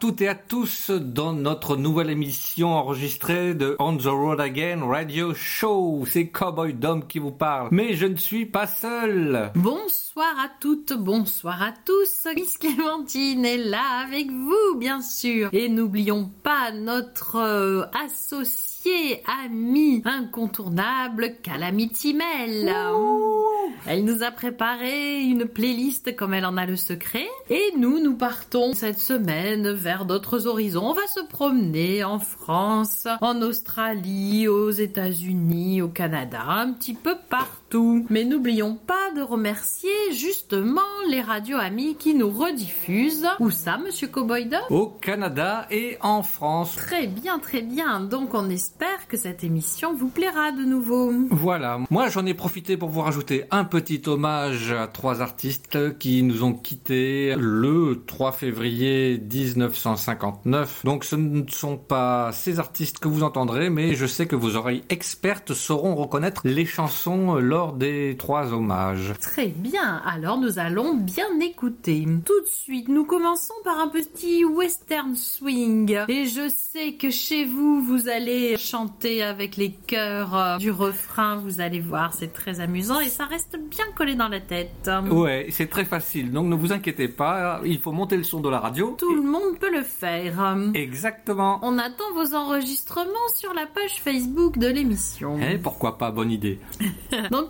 Toutes et à tous dans notre nouvelle émission enregistrée de On the Road Again Radio Show. C'est Cowboy Dom qui vous parle. Mais je ne suis pas seul. Bonsoir à toutes, bonsoir à tous. Miss Clémentine est là avec vous, bien sûr. Et n'oublions pas notre euh, associé, ami incontournable, Calamity Mel. Elle nous a préparé une playlist comme elle en a le secret. Et nous, nous partons cette semaine vers d'autres horizons. On va se promener en France, en Australie, aux États-Unis, au Canada, un petit peu partout. Mais n'oublions pas de remercier justement les radios amis qui nous rediffusent. Où ça, monsieur Cowboy Au Canada et en France. Très bien, très bien. Donc on espère que cette émission vous plaira de nouveau. Voilà. Moi, j'en ai profité pour vous rajouter un petit hommage à trois artistes qui nous ont quittés le 3 février 1959. Donc ce ne sont pas ces artistes que vous entendrez, mais je sais que vos oreilles expertes sauront reconnaître les chansons lors des trois hommages. Très bien, alors nous allons bien écouter. Tout de suite, nous commençons par un petit western swing. Et je sais que chez vous, vous allez chanter avec les chœurs euh, du refrain, vous allez voir, c'est très amusant et ça reste bien collé dans la tête. Ouais, c'est très facile, donc ne vous inquiétez pas, il faut monter le son de la radio. Tout le monde peut le faire. Exactement. On attend vos enregistrements sur la page Facebook de l'émission. Eh, pourquoi pas, bonne idée. Donc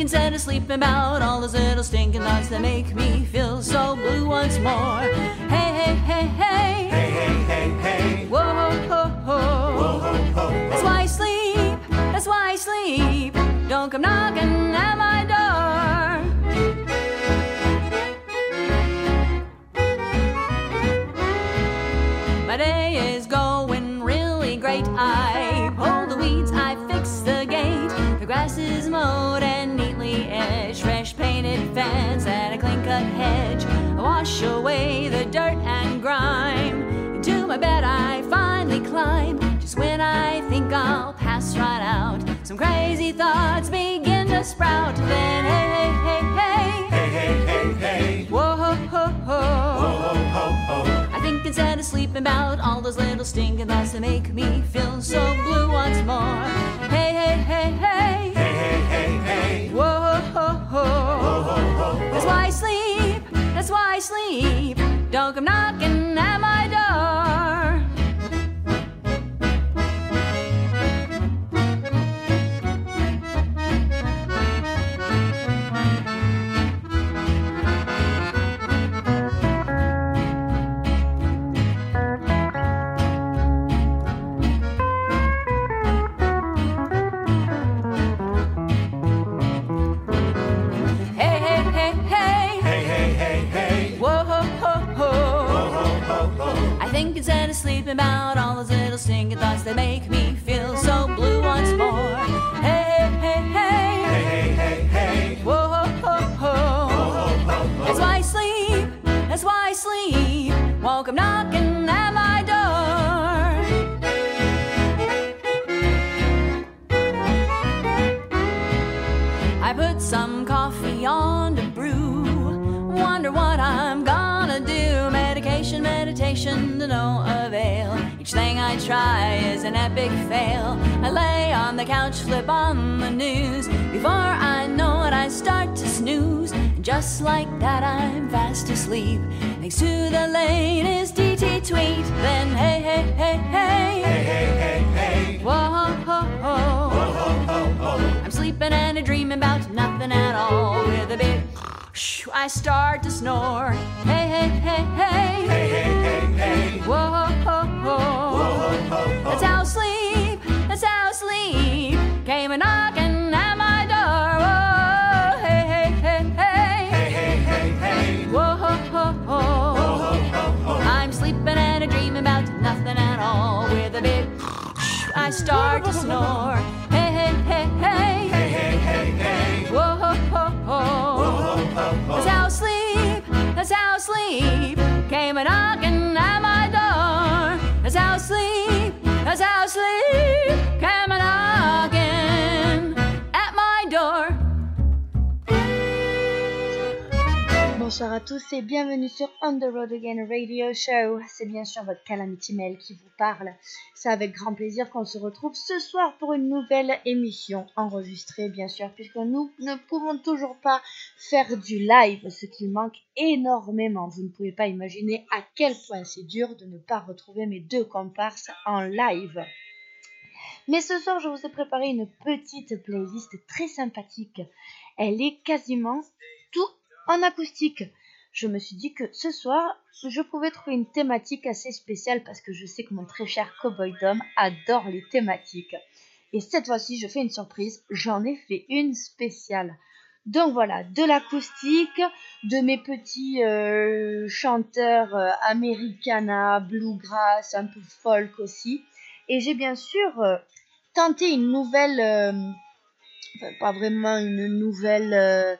instead of sleeping about all those little stinking thoughts that make me feel so blue once more. Hey, hey, hey, hey. Hey, hey, hey, hey. Whoa, ho, ho. Whoa, ho, ho. That's why I sleep. That's why I sleep. Don't come knocking at my wash away the dirt and grime. Into my bed I finally climb. Just when I think I'll pass right out, some crazy thoughts begin to sprout. Then hey, hey, hey, hey. Hey, hey, hey, hey. Whoa, ho, ho, ho. I think instead of sleeping about all those little stinking thoughts that make me feel so blue once more. Hey, hey, hey, hey. Hey, hey, hey, hey. Whoa, ho, ho. That's why I sleep. Why I sleep. Don't come knocking at my door. About all those little stinking thoughts that make me feel so thing I try is an epic fail. I lay on the couch, flip on the news. Before I know it, I start to snooze. And just like that, I'm fast asleep. Thanks to the latest DT tweet. Then hey, hey, hey, hey. Hey, hey, hey, hey. Whoa, ho, ho, ho. I'm sleeping and a dreaming about nothing at all. With a big shh, I start to snore. Hey, hey, hey, hey. Hey, start to snore. Hey, hey, hey, hey. Hey, hey, hey, hey. Whoa, ho, ho, ho. That's how sleep, that's how sleep came a knocking at my door. That's how sleep, that's how sleep Bonsoir à tous et bienvenue sur On the Road Again Radio Show. C'est bien sûr votre Calamity Mail qui vous parle. C'est avec grand plaisir qu'on se retrouve ce soir pour une nouvelle émission enregistrée bien sûr puisque nous ne pouvons toujours pas faire du live, ce qui manque énormément. Vous ne pouvez pas imaginer à quel point c'est dur de ne pas retrouver mes deux comparses en live. Mais ce soir, je vous ai préparé une petite playlist très sympathique. Elle est quasiment tout en acoustique. Je me suis dit que ce soir, je pouvais trouver une thématique assez spéciale parce que je sais que mon très cher Cowboy Dom adore les thématiques. Et cette fois-ci, je fais une surprise, j'en ai fait une spéciale. Donc voilà, de l'acoustique, de mes petits euh, chanteurs euh, americana, bluegrass, un peu folk aussi. Et j'ai bien sûr euh, tenté une nouvelle, euh, enfin, pas vraiment une nouvelle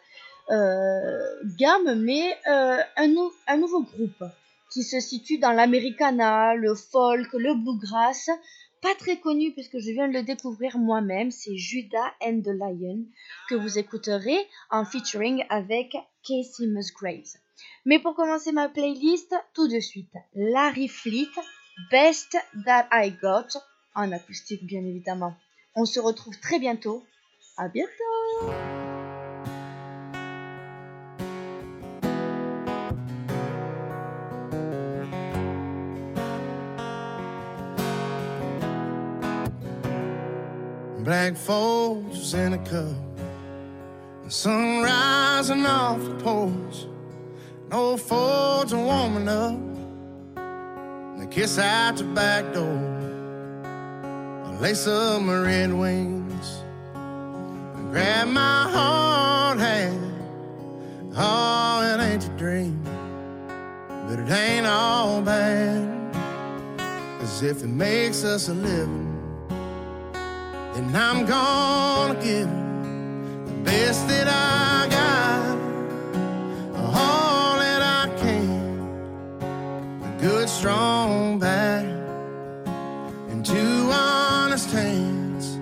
gamme, mais euh, un, nou- un nouveau groupe qui se situe dans l'americana, le folk, le bluegrass. Pas très connu puisque je viens de le découvrir moi-même, c'est Judah and the Lion que vous écouterez en featuring avec Casey Musgraves. Mais pour commencer ma playlist, tout de suite, Larry Fleet, Best That I Got, en acoustique bien évidemment. On se retrouve très bientôt. À bientôt! Black folds in a cup. The sun rising off the porch. No folds are warming up. And kiss out the back door. A lace up my red wings. Grab my hard hat. Oh, it ain't a dream. But it ain't all bad. As if it makes us a living then I'm gonna give the best that I got, all that I can, a good strong back, and two honest hands.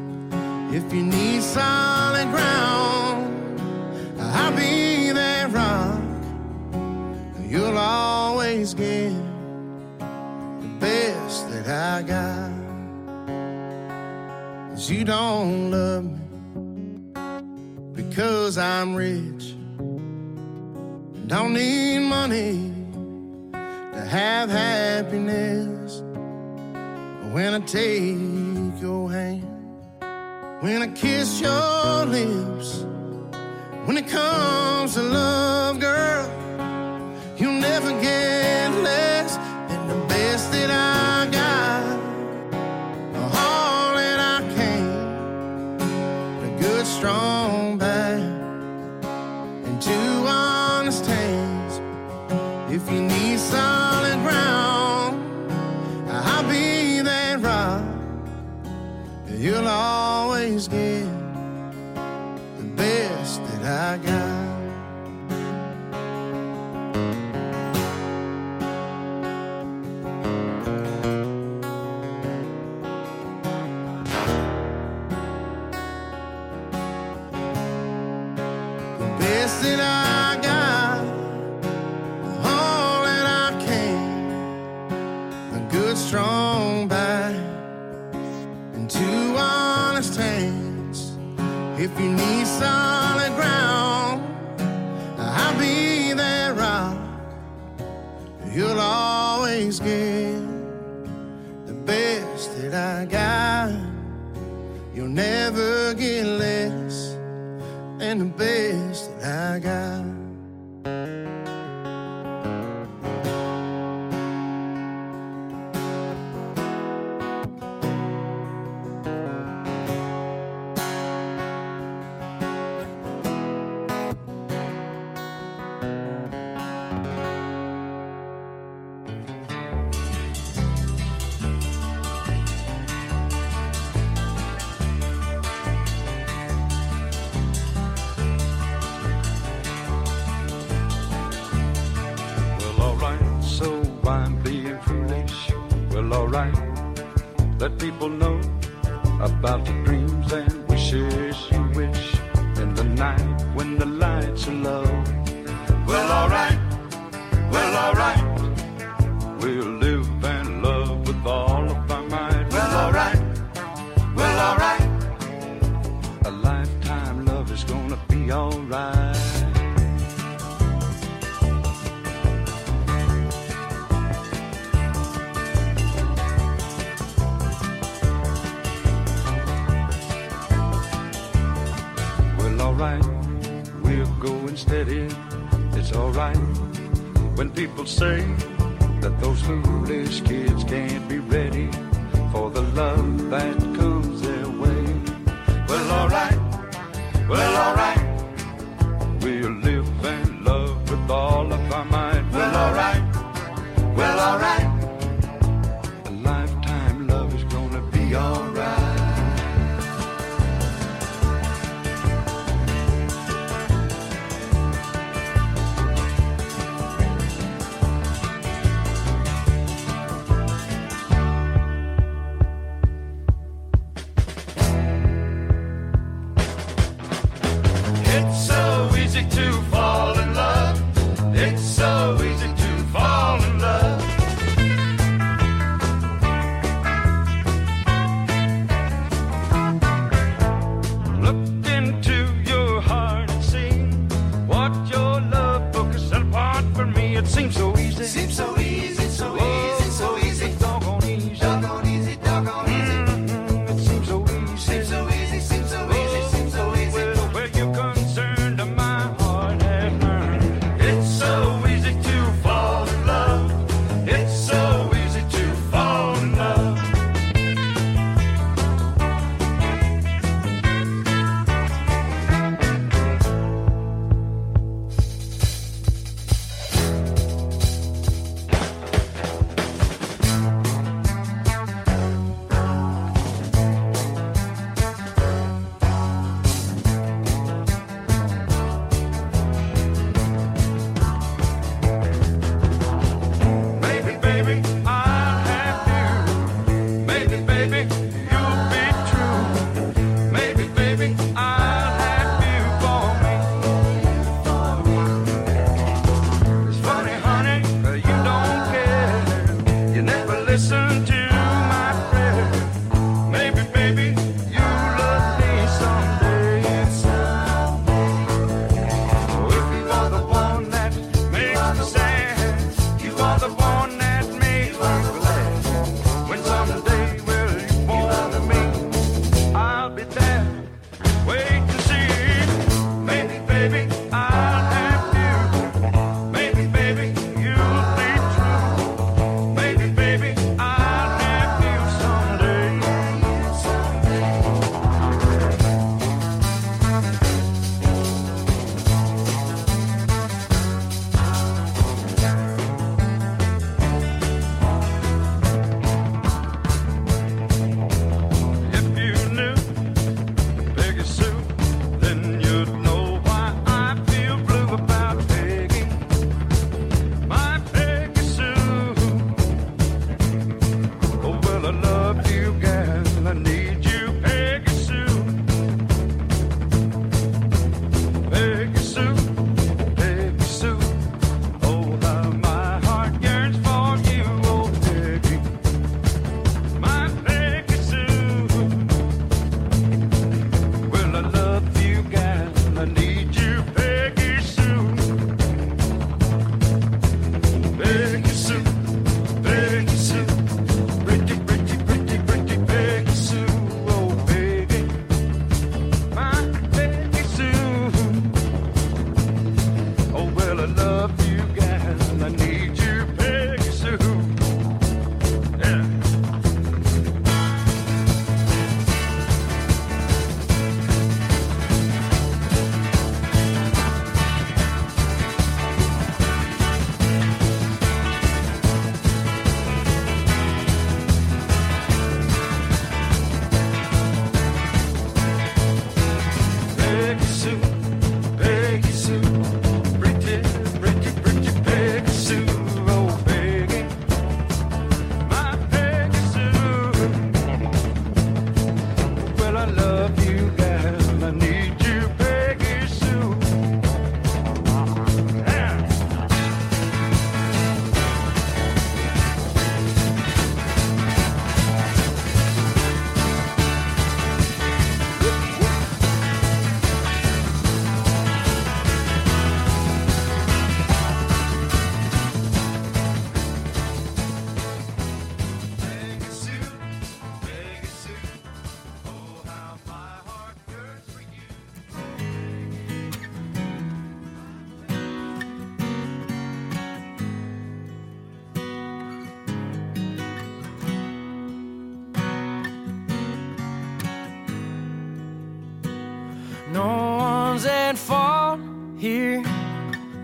If you need solid ground, I'll be that rock. You'll always get the best that I got. Cause you don't love me because I'm rich. Don't need money to have happiness. When I take your hand, when I kiss your lips, when it comes to love, girl, you'll never get less than the best that I strong back, and two honest hands. If you need solid ground, I'll be that rock. You'll always get the best that I got. Than the best let people know about the dreams and wishes you wish in the night when the lights are low. Well, alright, well, alright, we'll live and love with all of our might. Well, alright, well, alright, a lifetime love is gonna be alright. Steady. It's alright when people say that those foolish kids can't be ready for the love that comes their way. Well, alright, well, alright,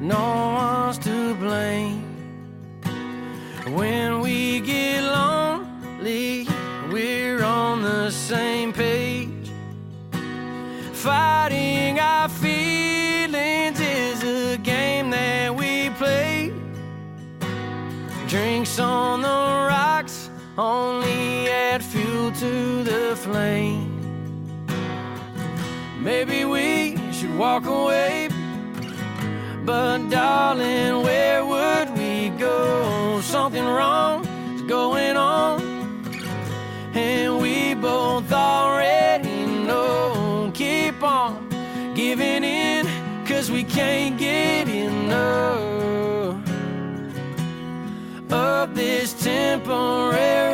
no one's to blame. When we get lonely, we're on the same page. Fighting our feelings is a game that we play. Drinks on the rocks only add fuel to the flame. Maybe we should walk away. But darling, where would we go? Something wrong is going on. And we both already know. Keep on giving in, cause we can't get enough of this temporary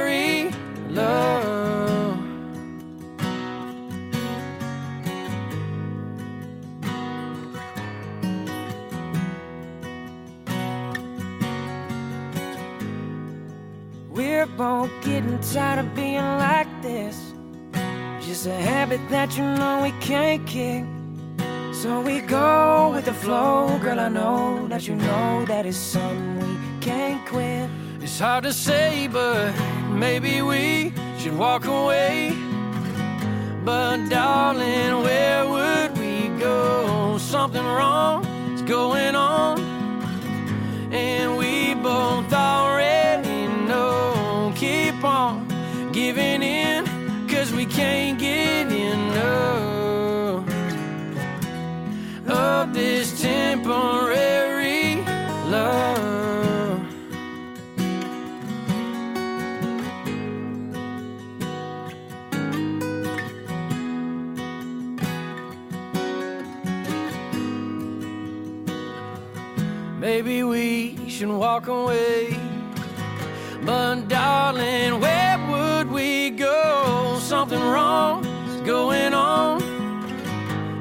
We're getting tired of being like this. Just a habit that you know we can't kick. So we go with the flow, girl. I know that you know that it's something we can't quit. It's hard to say, but maybe we should walk away. But darling, where would we go? Something wrong is going on, and we both already can't get enough of this temporary love. Maybe we should walk away. But darling, go? Something wrong is going on.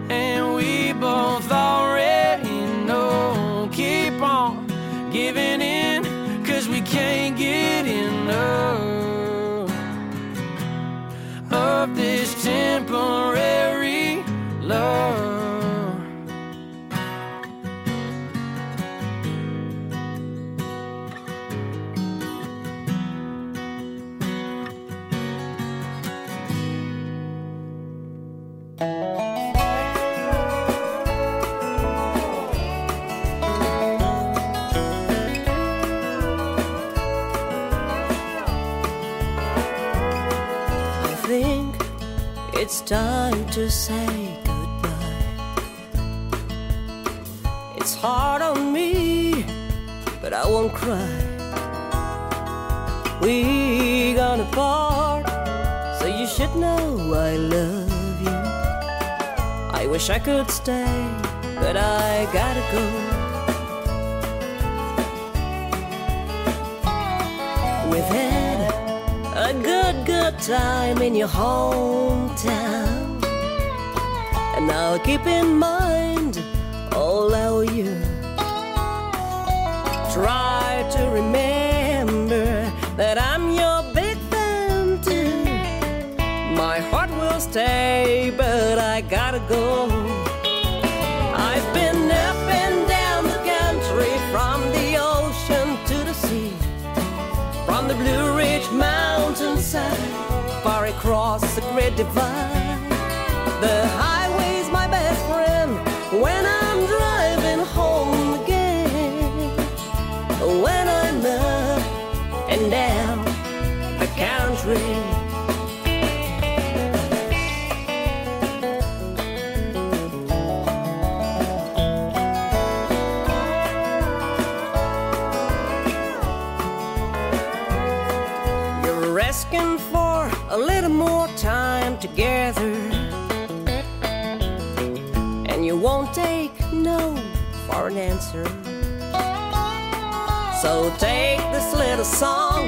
And we both already know. Keep on giving in, cause we can't get enough of this temporary love. It's time to say goodbye. It's hard on me, but I won't cry. We gonna part, so you should know I love you. I wish I could stay, but I gotta go. Time in your hometown. And I'll keep in mind all owe you. Try to remember that I'm your big fan too. My heart will stay, but I gotta go. The for answer. So take this little song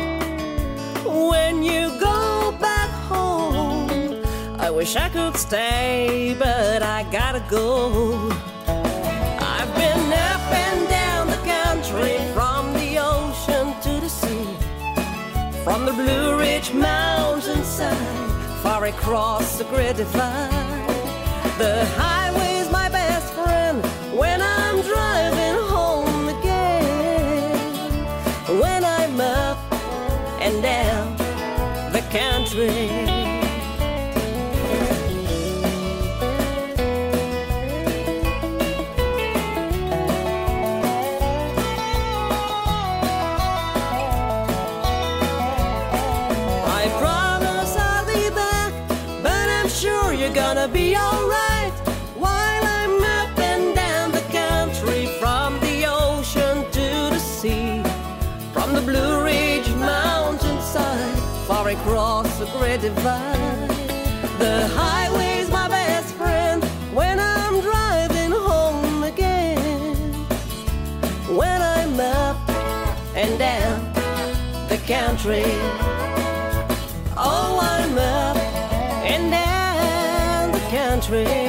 when you go back home. I wish I could stay, but I gotta go. I've been up and down the country from the ocean to the sea. From the Blue Ridge mountainside, far across the great divide. The highway's train. I promise I'll be back, but I'm sure you're gonna be alright. a great divide. The highway's my best friend when I'm driving home again. When I'm up and down the country. Oh, I'm up and down the country.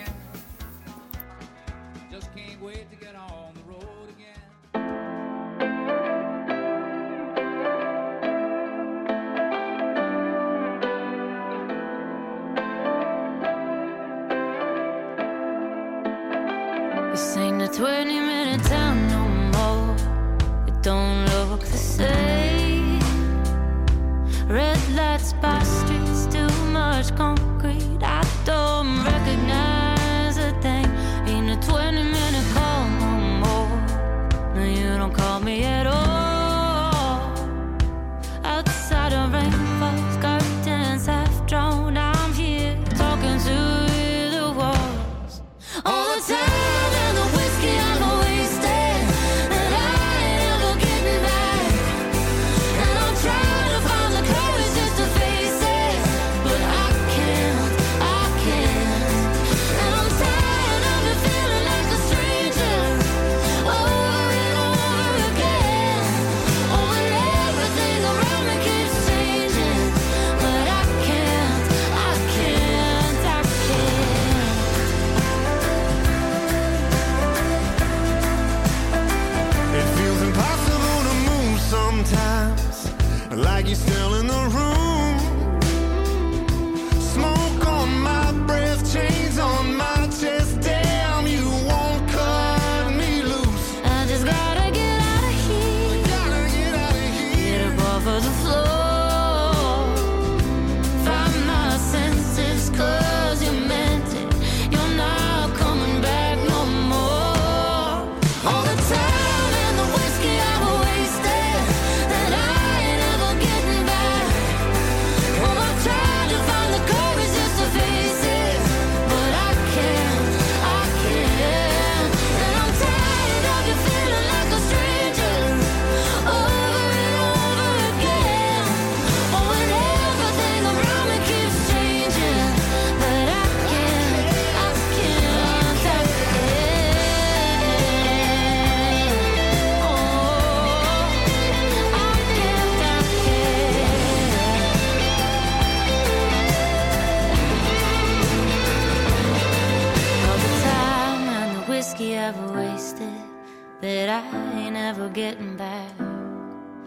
never getting back.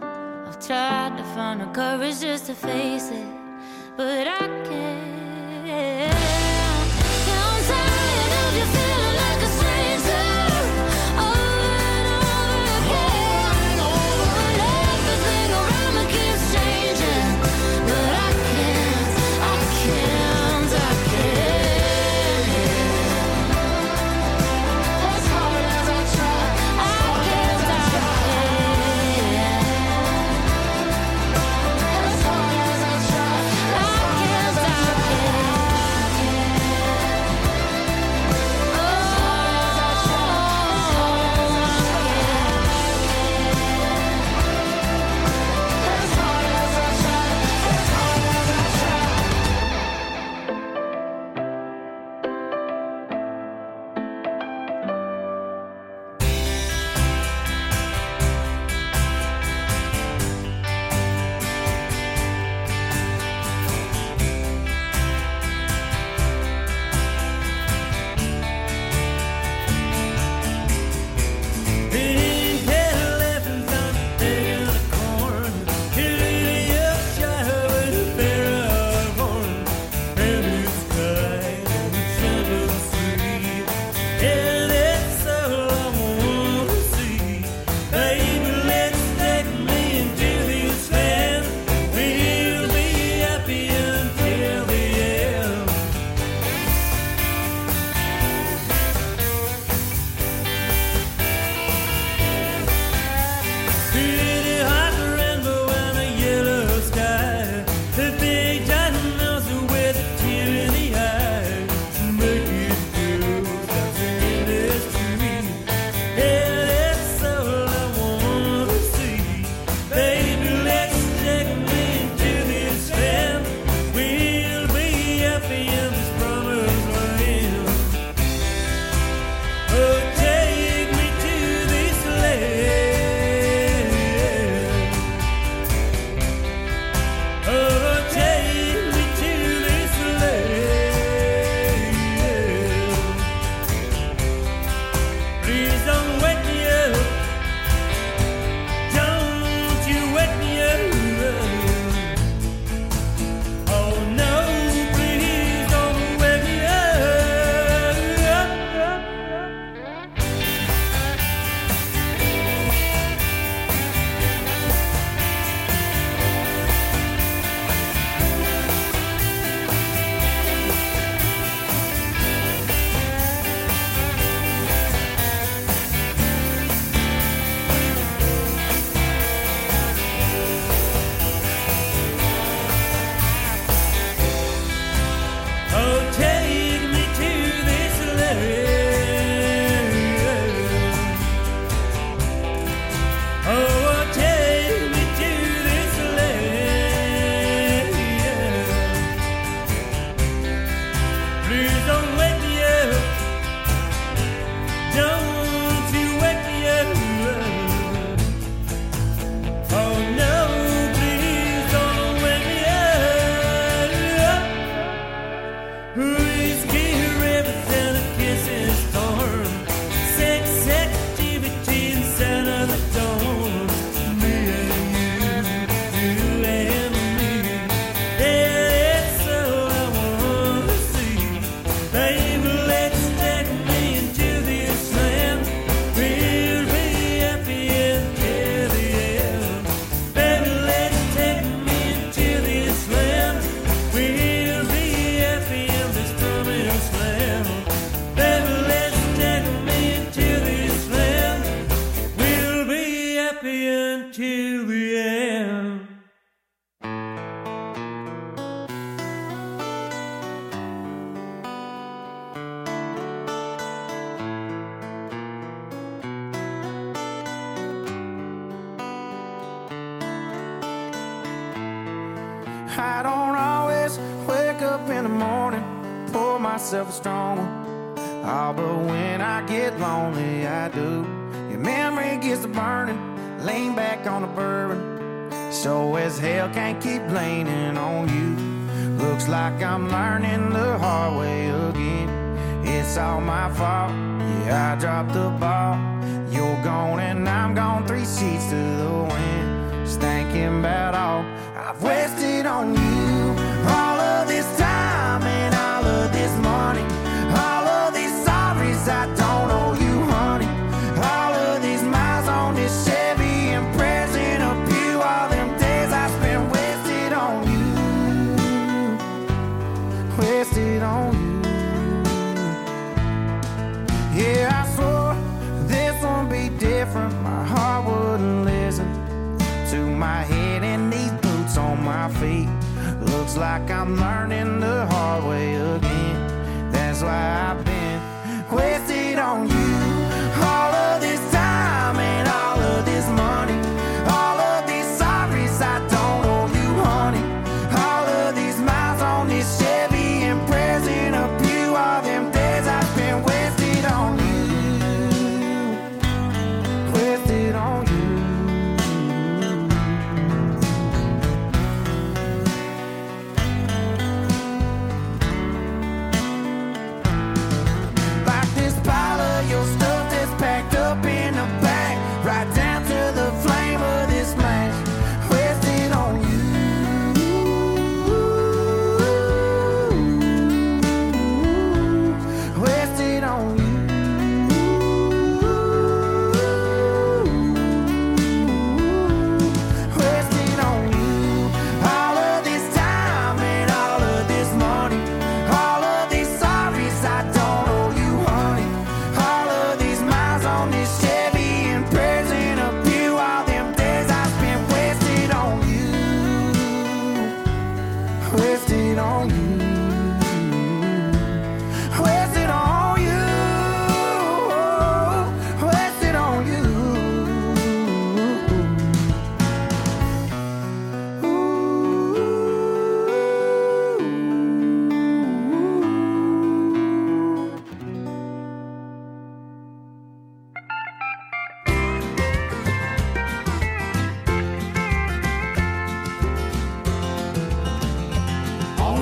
I've tried to find the courage just to face it, but I can't. I don't always wake up in the morning, pour myself a strong one. Oh, but when I get lonely, I do. Your memory gets to burning, lean back on the bourbon. So as hell can't keep leaning on you. Looks like I'm learning the hard way again. It's all my fault, yeah, I dropped the ball. You're gone and I'm gone, three sheets to the wind. Just thinking about all I've wasted on you. like I'm learning.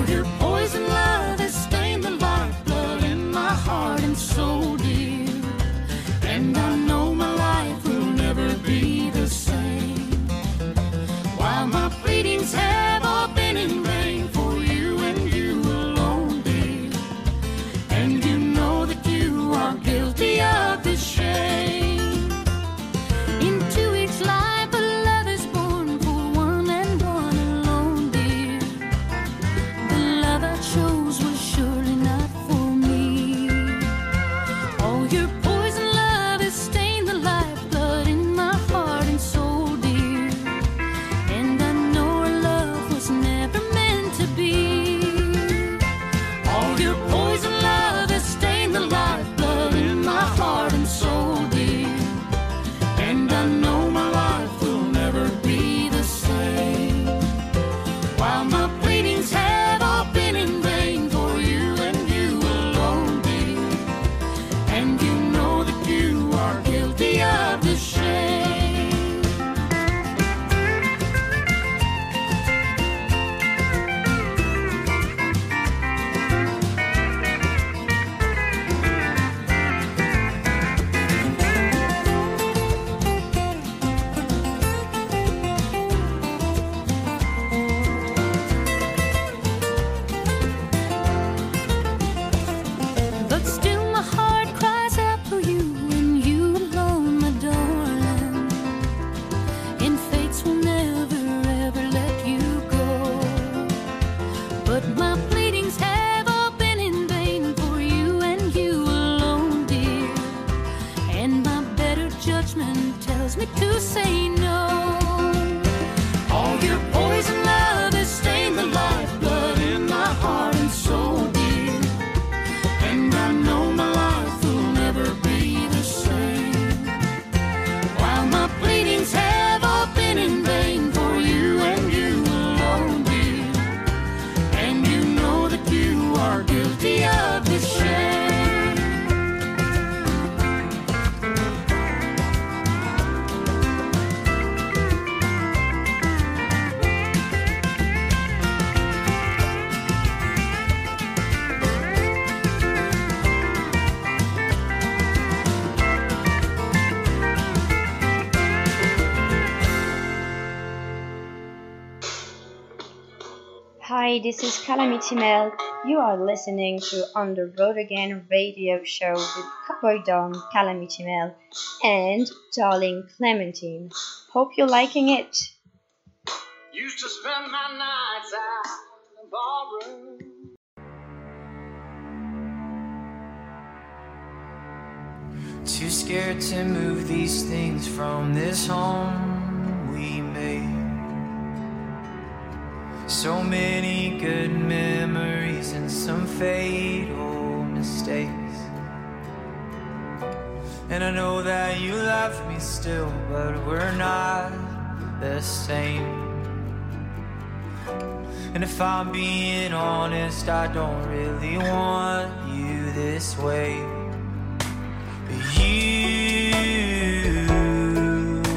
your point. Hi, this is Calamity Mel. You are listening to On the Road Again radio show with Cowboy Dom, Calamity Mel, and Darling Clementine. Hope you're liking it. Used to spend my nights out in the ballroom. Too scared to move these things from this home we made. So many good memories and some fatal mistakes. And I know that you love me still, but we're not the same. And if I'm being honest, I don't really want you this way. But you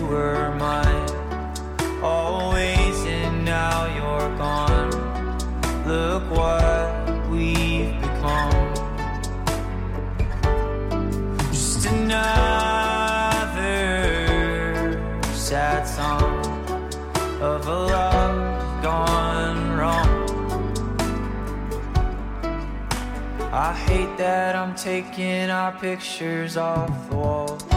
were mine Look what we've become. Just another sad song of a love gone wrong. I hate that I'm taking our pictures off the wall.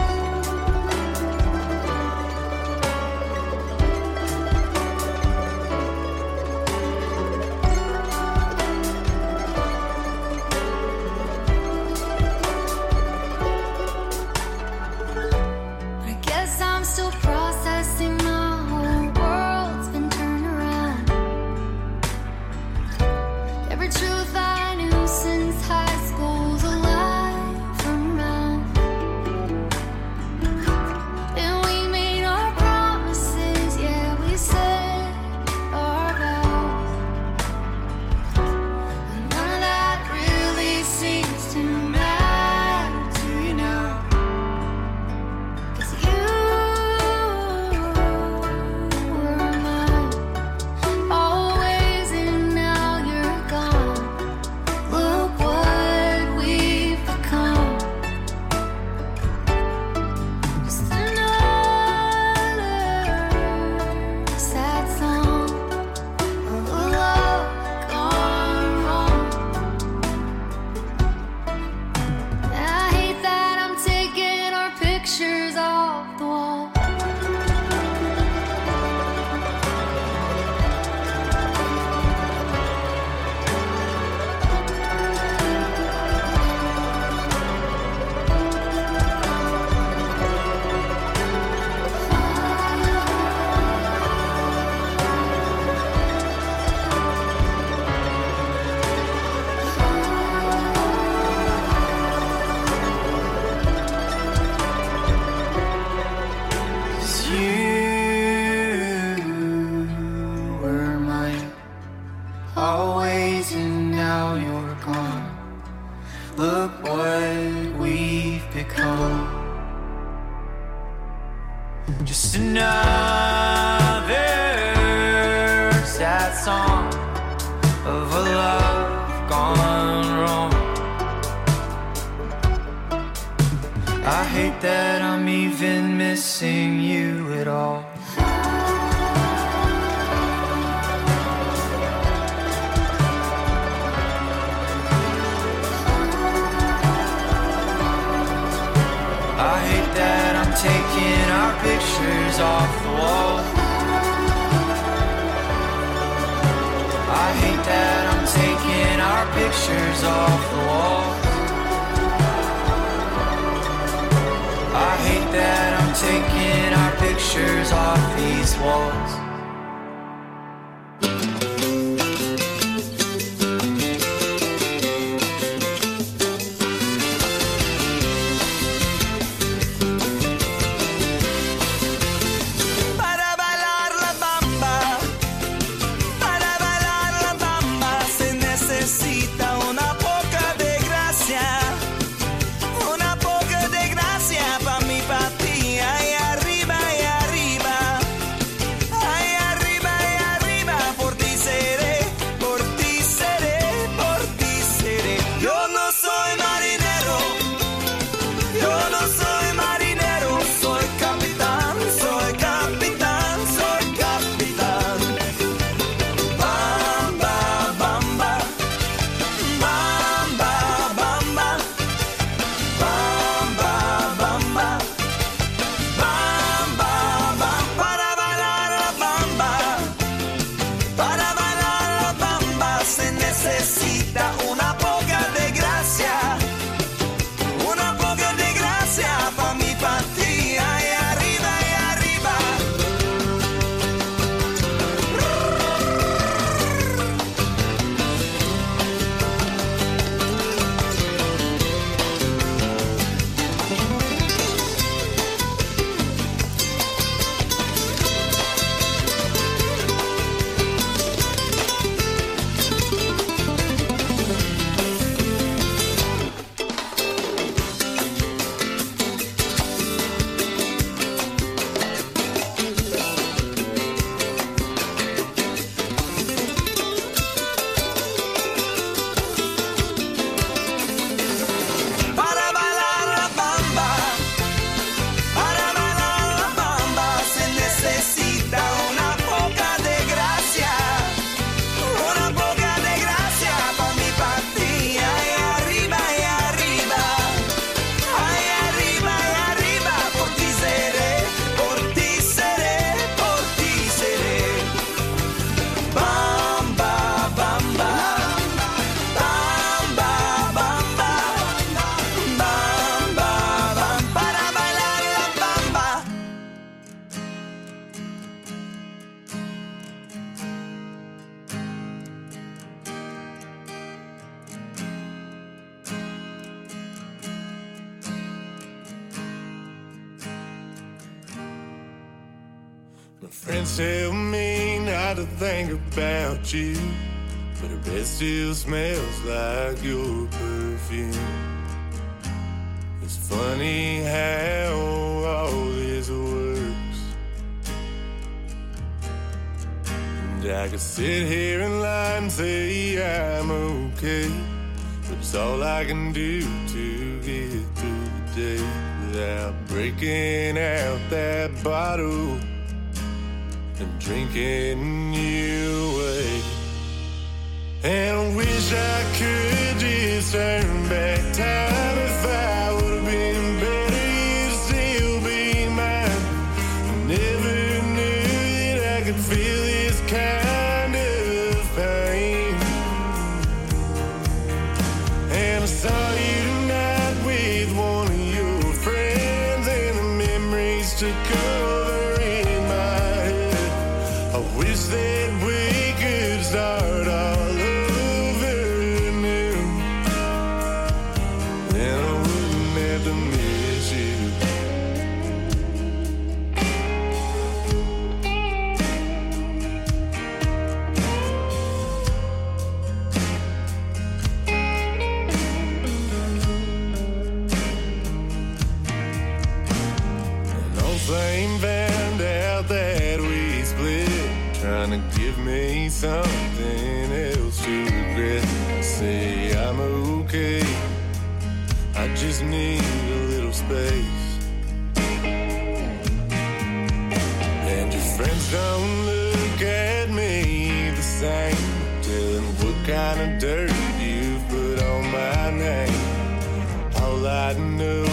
Still smells like your perfume. It's funny how all this works. And I could sit here and lie and say I'm okay, but it's all I can do to get through the day without breaking out that bottle and drinking something else to regret. Say I'm okay, I just need a little space. And your friends don't look at me the same, telling what kind of dirt you've put on my name. All I know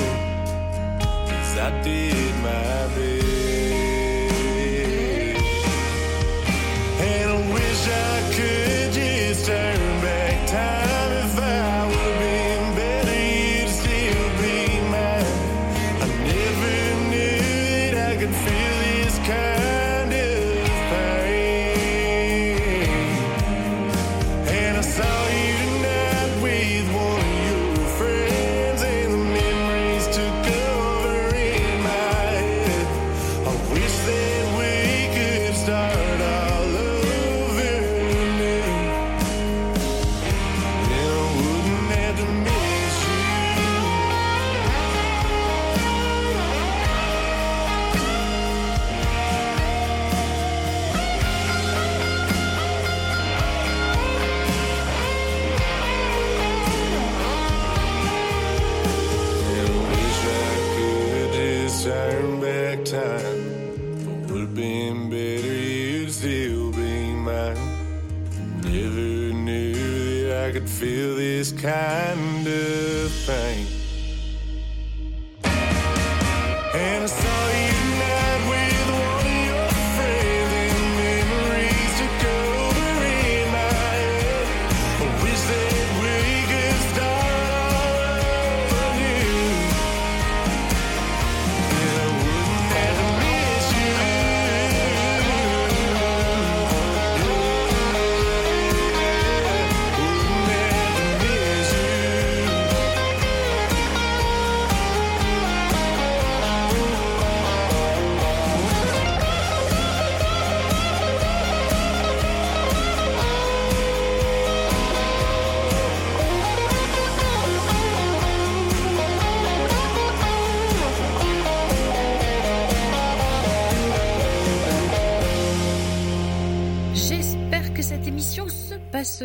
is I did my best.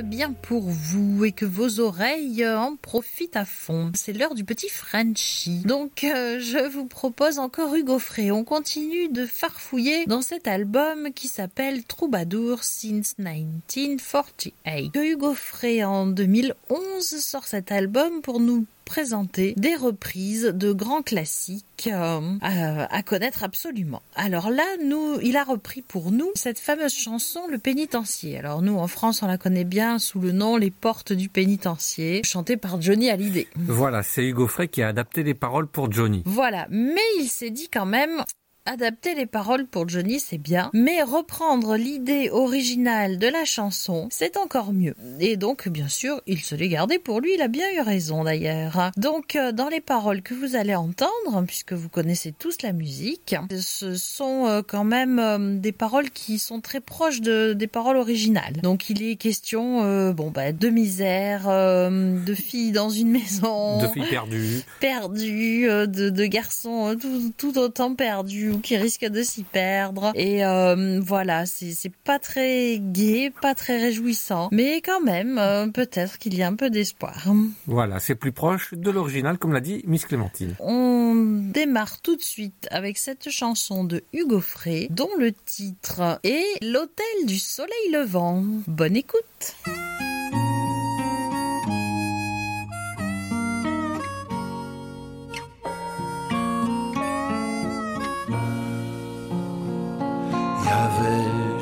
Bien pour vous et que vos oreilles en profitent à fond. C'est l'heure du petit Frenchie. Donc euh, je vous propose encore Hugo Frey. On continue de farfouiller dans cet album qui s'appelle Troubadour since 1948. Que Hugo Frey en 2011 sort cet album pour nous présenter des reprises de grands classiques euh, à, à connaître absolument. Alors là, nous, il a repris pour nous cette fameuse chanson Le Pénitencier. Alors nous, en France, on la connaît bien sous le nom Les Portes du Pénitencier, chantée par Johnny Hallyday. Voilà, c'est Hugo Frey qui a adapté les paroles pour Johnny. Voilà, mais il s'est dit quand même, adapter les paroles pour Johnny, c'est bien, mais reprendre l'idée originale de la chanson, c'est encore mieux. Et donc, bien sûr, il se l'est gardé pour lui, il a bien eu raison d'ailleurs. Donc, euh, dans les paroles que vous allez entendre, puisque vous connaissez tous la musique, ce sont euh, quand même euh, des paroles qui sont très proches de, des paroles originales. Donc, il est question, euh, bon, bah, de misère, euh, de filles dans une maison, De filles perdues. perdus, euh, de, de garçons tout, tout autant perdus ou qui risquent de s'y perdre. Et euh, voilà, c'est c'est pas très gai, pas très réjouissant, mais quand même, euh, peut-être qu'il y a un peu d'espoir. Voilà, c'est plus proche de l'original, comme l'a dit Miss Clémentine. On démarre tout de suite avec cette chanson de Hugo Frey, dont le titre est L'Hôtel du Soleil Levant. Bonne écoute.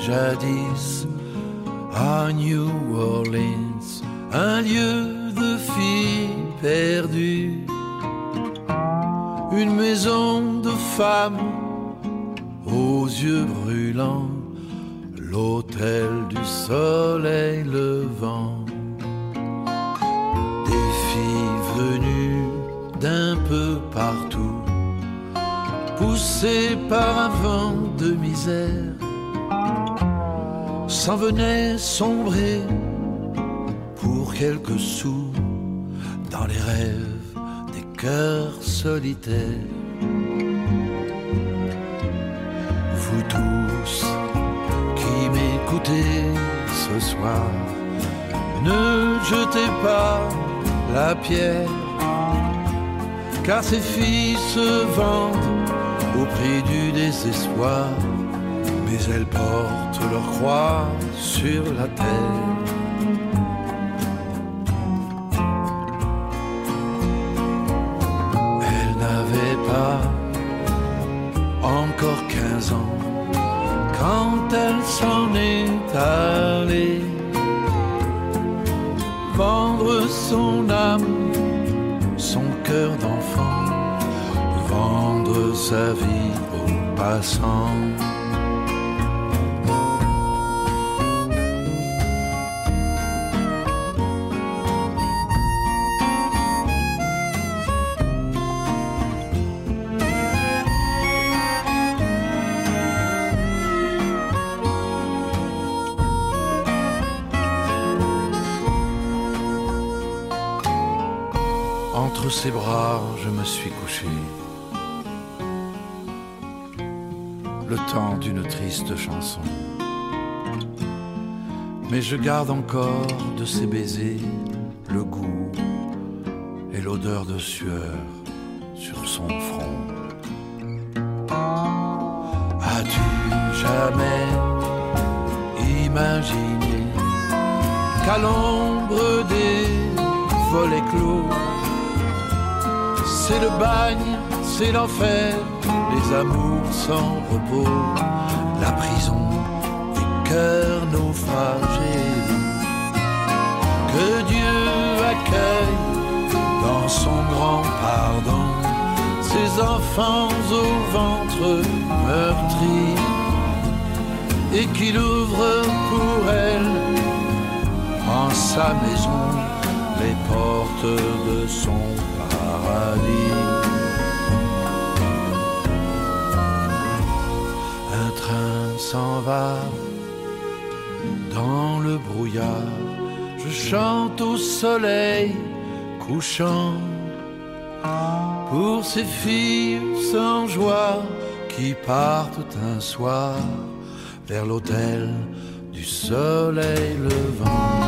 Jadis à New Orleans un lieu de filles perdues, une maison de femmes aux yeux brûlants, l'hôtel du soleil levant. Des filles venues d'un peu partout poussé par un vent de misère, s'en venait sombrer pour quelques sous dans les rêves des cœurs solitaires. Vous tous qui m'écoutez ce soir, ne jetez pas la pierre, car ces filles se vendent au prix du désespoir, mais elles portent leur croix sur la terre. Elles n'avaient pas encore 15 ans quand elle s'en est allée vendre son âme, son cœur d'enfant vendre sa vie aux passants. Ses bras, je me suis couché. le temps d'une triste chanson. Mais je garde encore de ses baisers le goût et l'odeur de sueur sur son front. As-tu jamais imaginé qu'à l'ombre des volets clos, c'est le bagne, c'est l'enfer, les amours sans repos, la prison des cœurs naufragés. Que Dieu accueille dans son grand pardon ses enfants au ventre meurtri et qu'il ouvre pour elle en sa maison les portes de son Un train s'en va dans le brouillard. Je chante au soleil couchant pour ces filles sans joie qui partent un soir vers l'hôtel du soleil levant.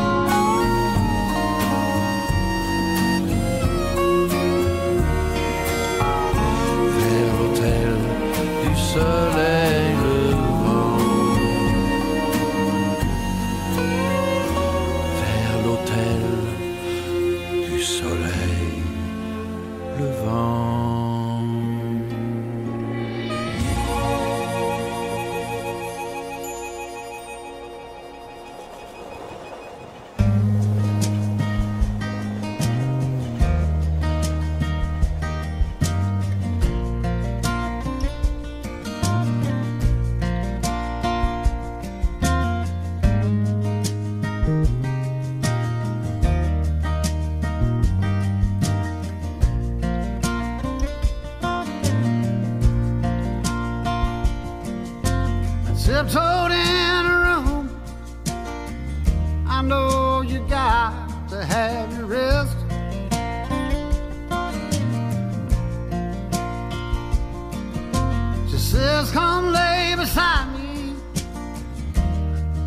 tiptoed in a room. I know you got to have your rest. She says, Come lay beside me.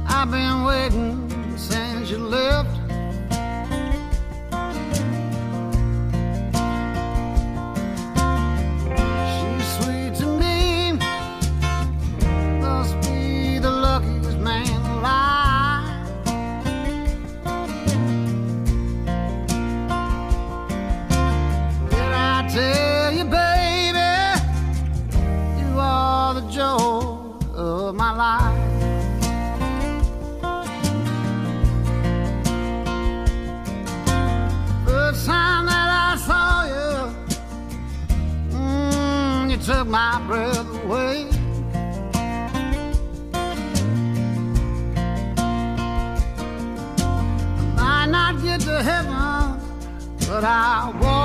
I've been waiting since you left. My breath away. I might not get to heaven, but I walk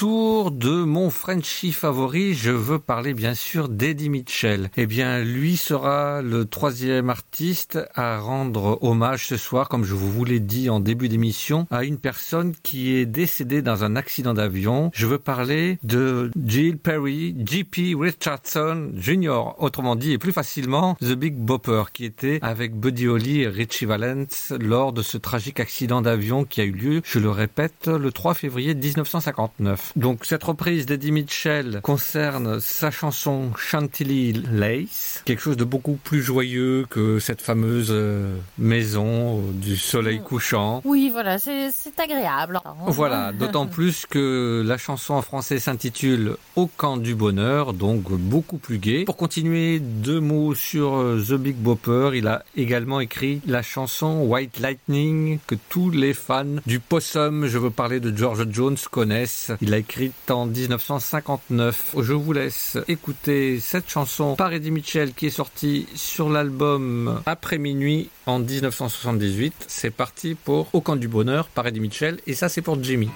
Autour de mon Frenchie favori, je veux parler bien sûr d'Eddie Mitchell. Eh bien, lui sera le troisième artiste à rendre hommage ce soir, comme je vous l'ai dit en début d'émission, à une personne qui est décédée dans un accident d'avion. Je veux parler de Jill Perry, J.P. Richardson Jr., autrement dit et plus facilement The Big Bopper, qui était avec Buddy Holly et Richie Valens lors de ce tragique accident d'avion qui a eu lieu, je le répète, le 3 février 1959. 1959. Donc cette reprise d'Eddie Mitchell concerne sa chanson Chantilly Lace, quelque chose de beaucoup plus joyeux que cette fameuse euh, maison euh, du soleil couchant. Oui, voilà, c'est agréable. Voilà, d'autant plus que la chanson en français s'intitule Au camp du bonheur, donc beaucoup plus gai. Pour continuer, deux mots sur euh, The Big Bopper. Il a également écrit la chanson White Lightning que tous les fans du possum, je veux parler de George Jones, connaissent. Il l'a écrite en 1959. Je vous laisse écouter cette chanson par Eddie Mitchell qui est sortie sur l'album Après minuit en 1978. C'est parti pour Au camp du bonheur par Eddie Mitchell et ça c'est pour Jimmy.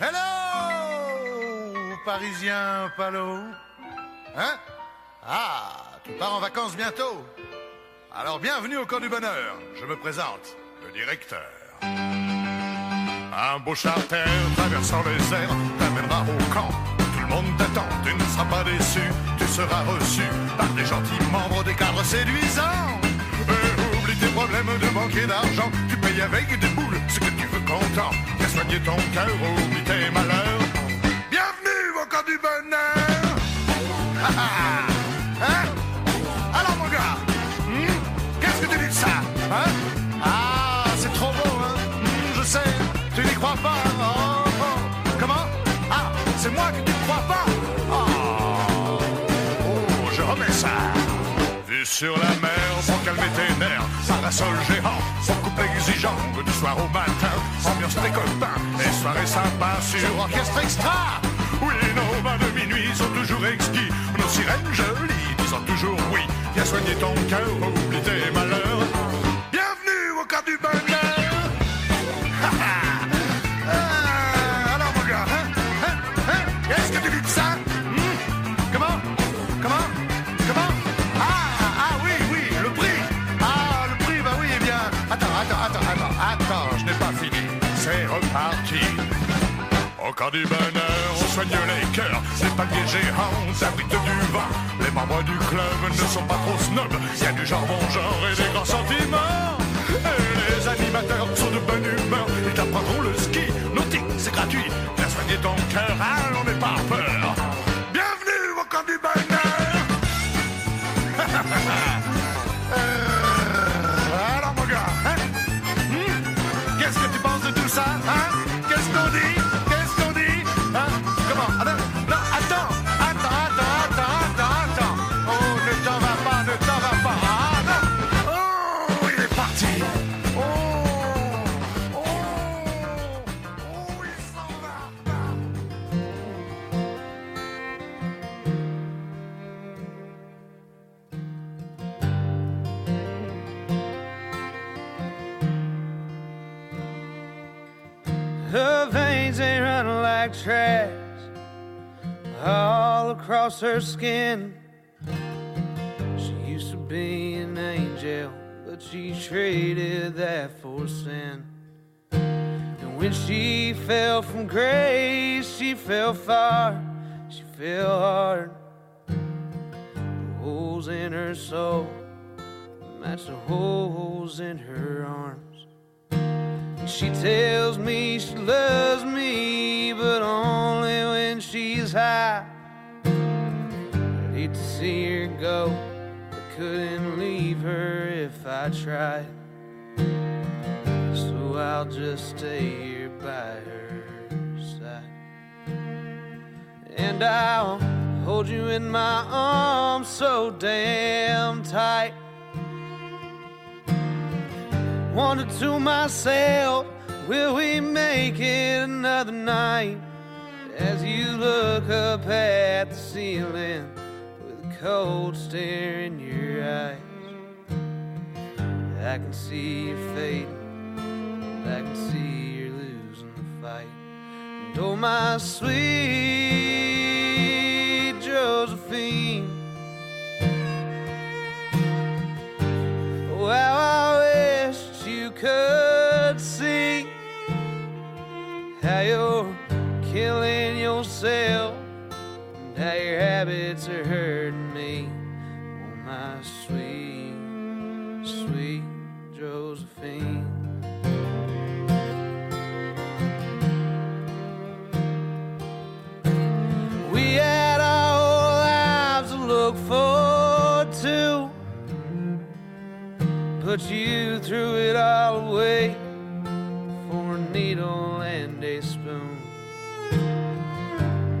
Hello, Parisien Palo. Hein? Ah, tu pars en vacances bientôt. Alors bienvenue au camp du bonheur. Je me présente, le directeur. Un beau charter traversant les airs t'amènera au camp. Tout le monde t'attend, tu ne seras pas déçu. Tu seras reçu par des gentils membres des cadres séduisants. Et oublie tes problèmes de banquier d'argent. Tu payes avec des boules ce que tu veux content. Viens soigner ton cœur, oublie tes malheurs. Bienvenue au camp du bonheur. C'est moi que tu crois pas Oh, oh, je remets ça. Vue sur la mer, sans calmer tes nerfs, parasol géant, sans couple exigeant, du soir au matin, ambiance des copains, et soirée sympa sur orchestre extra. Oui, nos bains de minuit sont toujours exquis, nos sirènes jolies disant toujours oui. Viens soigner ton cœur, oublie tes malheurs. Bienvenue au camp du bonheur. Camp du bonheur, on soigne les cœurs, les paliers géants abritent du vent. Les membres du club ne sont pas trop snobs, y a du jambon genre et des grands sentiments. Et les animateurs sont de bonne humeur, ils t'apprendront le ski, nautique, c'est gratuit. Viens soigner ton cœur, allons, n'aie pas peur. Trash all across her skin. She used to be an angel, but she traded that for sin. And when she fell from grace, she fell far, she fell hard. The holes in her soul match the holes in her arms. And She tells me she loves me, high. I'd hate to see her go, but couldn't leave her if I tried. So I'll just stay here by her side. And I'll hold you in my arms so damn tight. Wondered to myself, will we make it another night? As you look up at the ceiling with a cold stare in your eyes, I can see you're fading, I can see you're losing the fight. And oh, my sweet Josephine. Well, I wish you could see how you're killing yourself and how your habits are hurting me. Oh, my sweet, sweet Josephine. We had our whole lives to look forward to, but you threw it all away.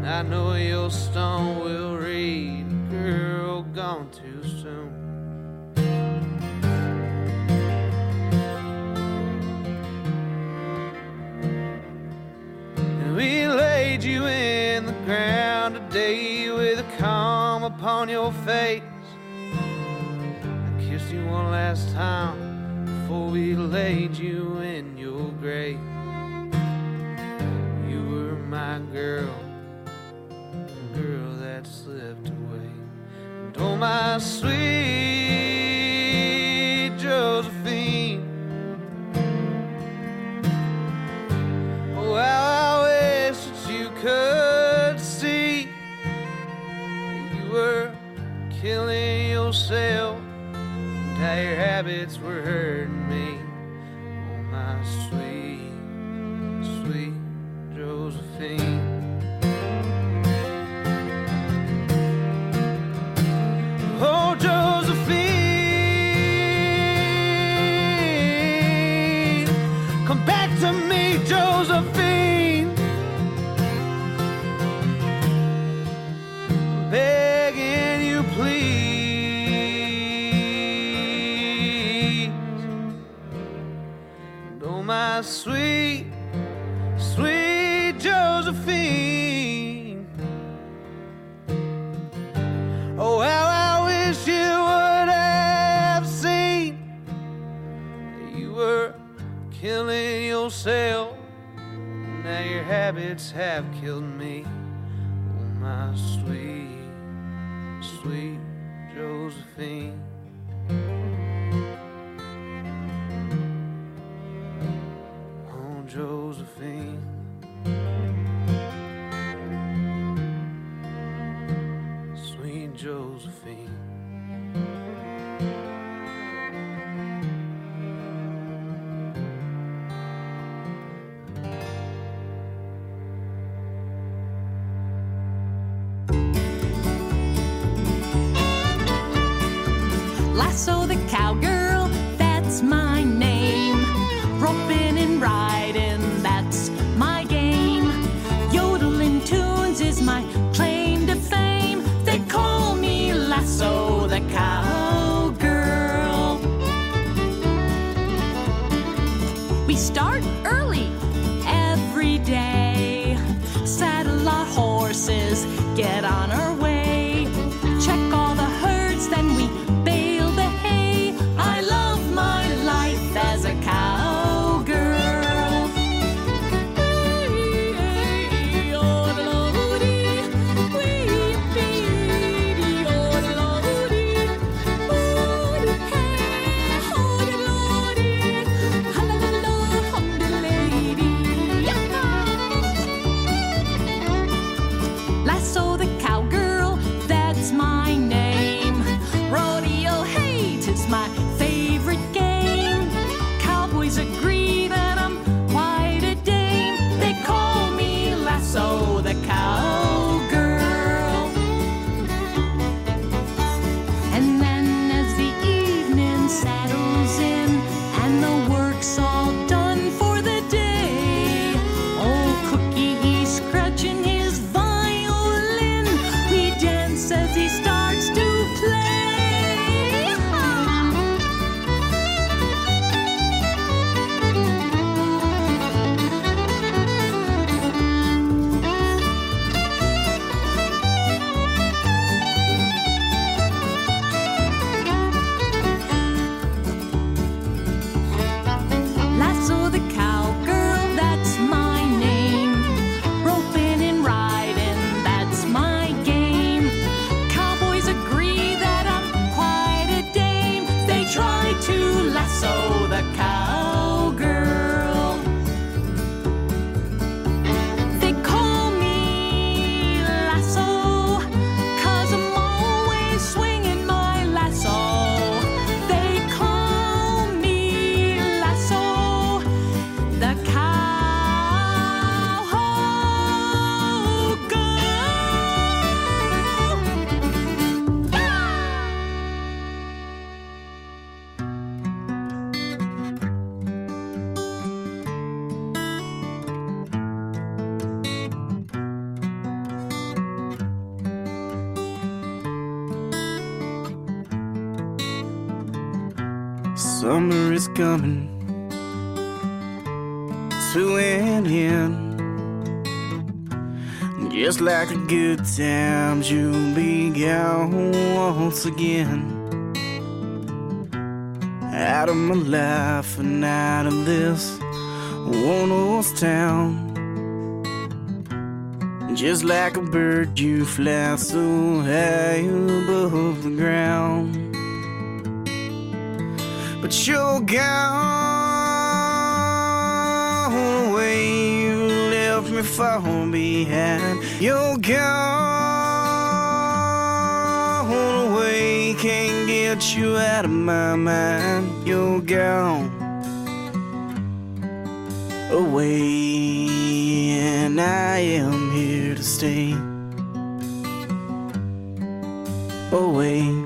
I know your stone will read, girl, gone too soon. And we laid you in the ground today with a calm upon your face. I kissed you one last time before we laid you in your grave. You were my girl, that slipped away. And oh, my sweet Josephine. Oh, how I wish that you could see that you were killing yourself and how your habits were hurting me, Josephine. Begging you, please. And oh, my sweet, sweet habits have killed me. Oh, my sweet, sweet Josephine. Coming to an end. Just like the good times, you'll be gone once again. Out of my life and out of this one horse town. Just like a bird, you fly so high above the ground. But you're gone away, you left me far behind. You're gone away, can't get you out of my mind. You're gone away, and I am here to stay. Away.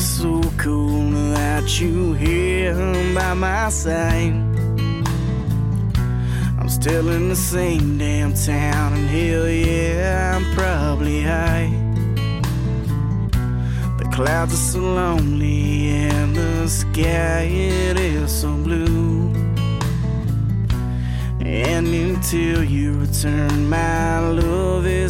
So cool that you here by my side. I'm still in the same damn town, and hell yeah, I'm probably high. The clouds are so lonely, and the sky it is so blue. And until you return, my love is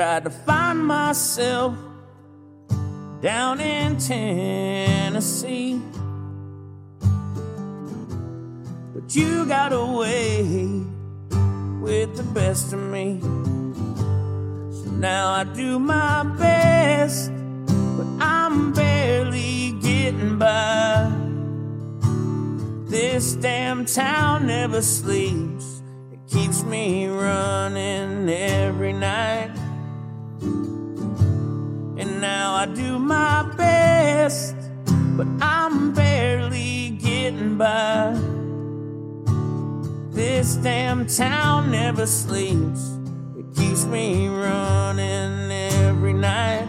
tried to find myself down in Tennessee. But you got away with the best of me. So now I do my best, but I'm barely getting by. This damn town never sleeps, it keeps me running every night and now I do my best, but I'm barely getting by. This damn town never sleeps, it keeps me running every night.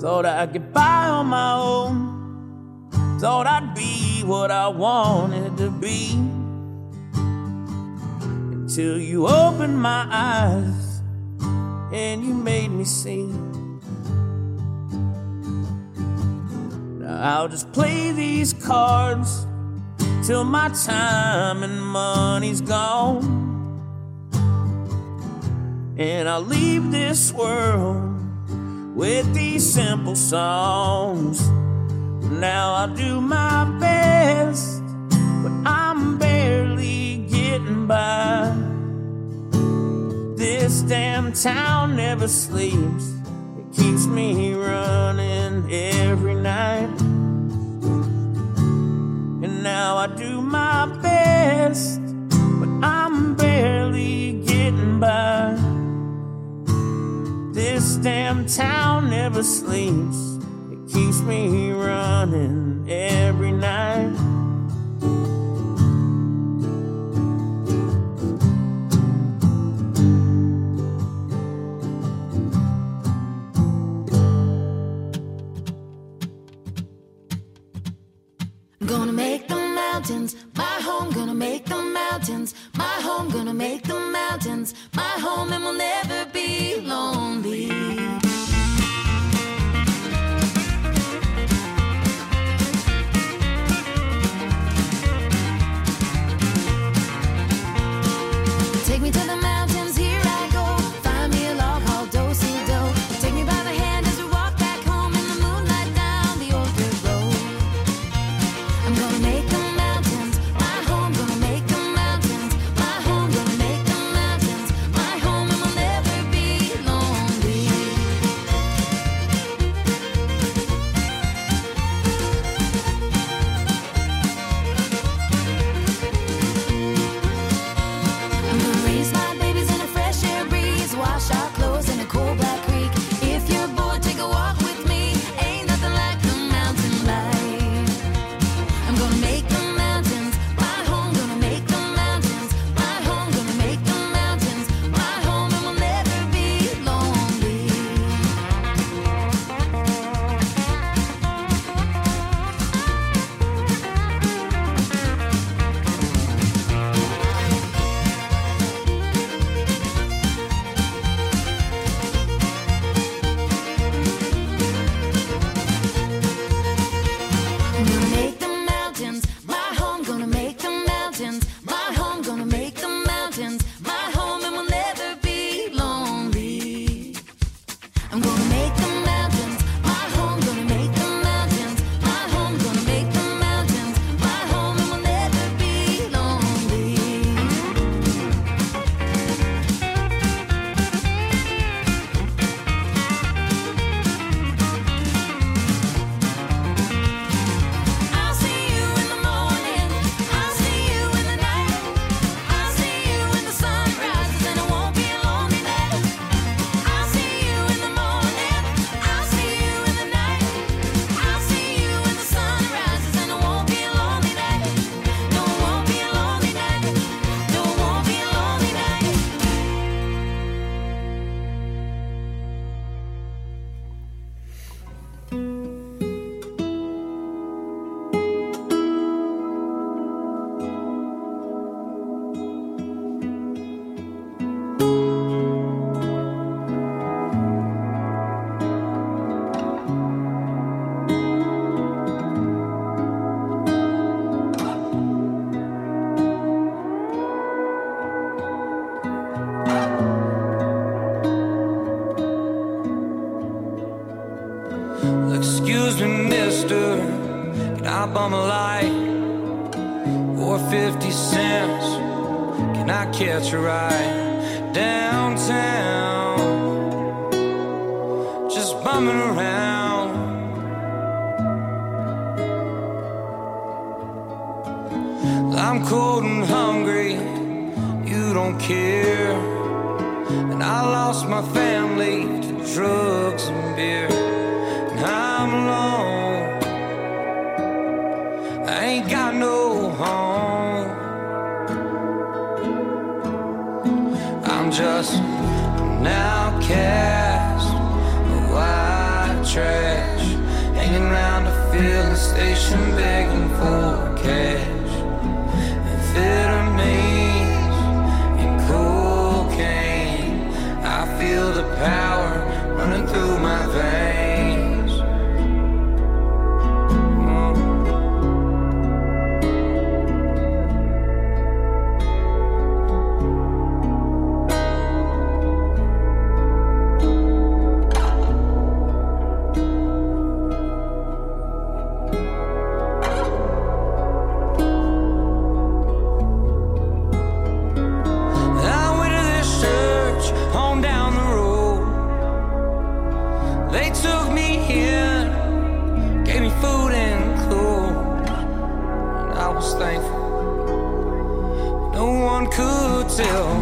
Thought I could buy on my own. Thought I'd be what I wanted to be till you opened my eyes and you made me see. Now I'll just play these cards till my time and money's gone. And I'll leave this world with these simple songs. Now I'll do my best, but I'm barely getting by damn town never sleeps. It keeps me running every night. And now I do my best, but I'm barely getting by. This damn town never sleeps. It keeps me running every night. Could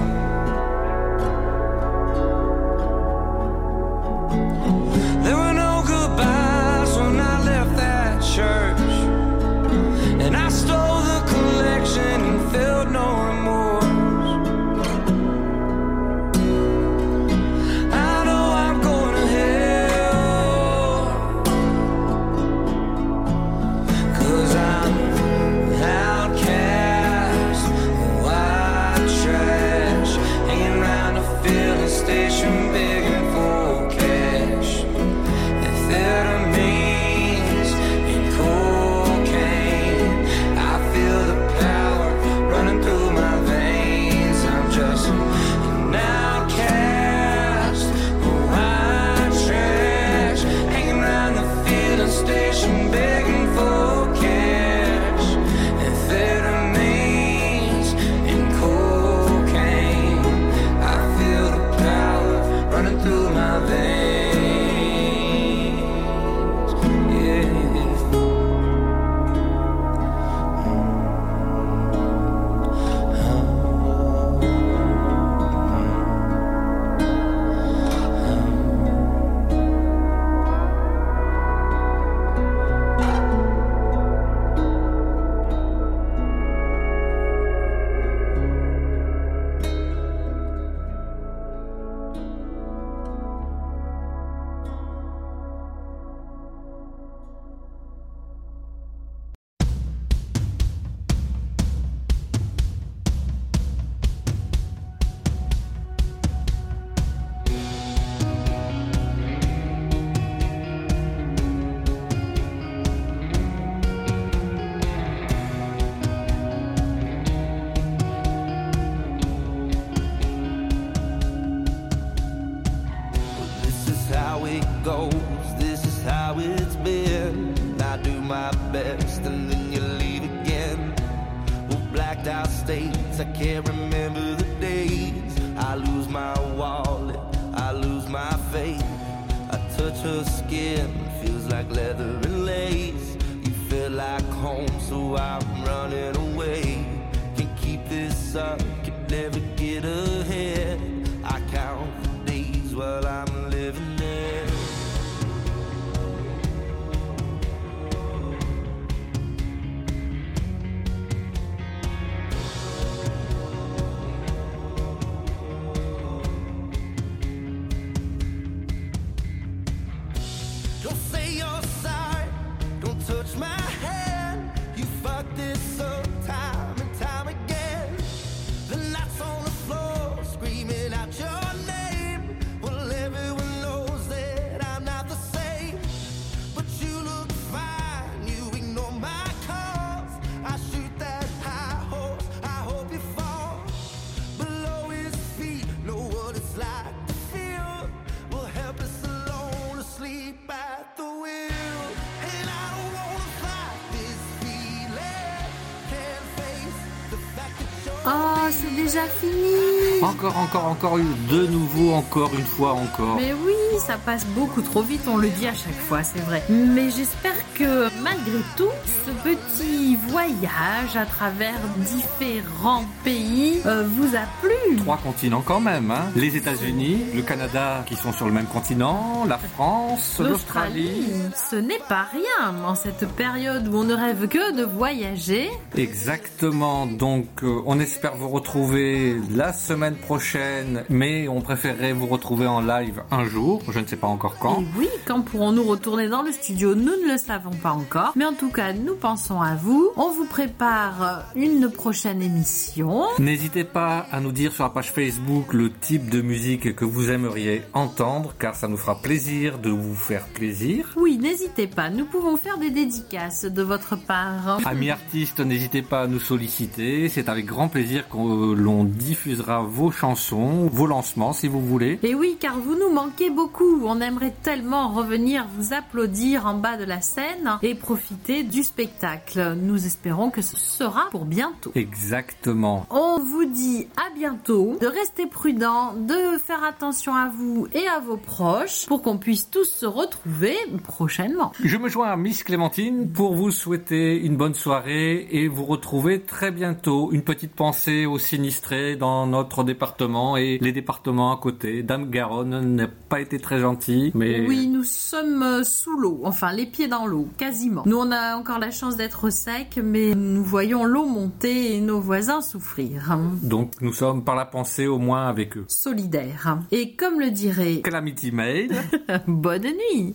déjà fini Encore, encore, encore de nouveau, encore une fois, encore. Mais oui, ça passe beaucoup trop vite, on le dit à chaque fois, c'est vrai. Mais j'espère que malgré tout, ce petit voyage à travers différents pays euh, vous a plu. Trois continents quand même, hein. Les États-Unis, le Canada qui sont sur le même continent, la France, l'Australie. Ce n'est pas rien en cette période où on ne rêve que de voyager. Exactement, donc euh, on espère vous retrouver la semaine prochaine, mais on préférerait vous retrouver en live un jour, je ne sais pas encore quand. Et oui, quand pourrons-nous retourner dans le studio? Nous ne le savons pas encore. Mais en tout cas, nous pensons à vous. On vous prépare une prochaine émission. N'hésitez pas à nous dire sur la page Facebook le type de musique que vous aimeriez entendre, car ça nous fera plaisir de vous faire plaisir. Oui, n'hésitez pas. Nous pouvons faire des dédicaces de votre part. Amis artistes, n'hésitez pas à nous solliciter. C'est avec grand plaisir que l'on diffusera vos chansons, vos lancements si vous voulez. Et oui, car vous nous manquez beaucoup. On aimerait tellement revenir vous applaudir en bas de la scène. scène et profiter du spectacle. Nous espérons que ce sera pour bientôt. Exactement. On vous dit à bientôt, de rester prudent, de faire attention à vous et à vos proches pour qu'on puisse tous se retrouver prochainement. Je me joins à Miss Clémentine pour vous souhaiter une bonne soirée et vous retrouver très bientôt. Une petite pensée aux sinistrés dans notre département et les départements à côté. Dame Garonne n'a pas été très gentil, mais Oui, nous sommes euh, sous l'eau, enfin les pieds dans l'eau, quasiment. Nous, on a encore la chance d'être sec, mais nous voyons l'eau monter et nos voisins souffrir. donc nous sommes par la pensée au moins avec eux. Solidaires. Et comme le dirait Calamity Mail. Bonne nuit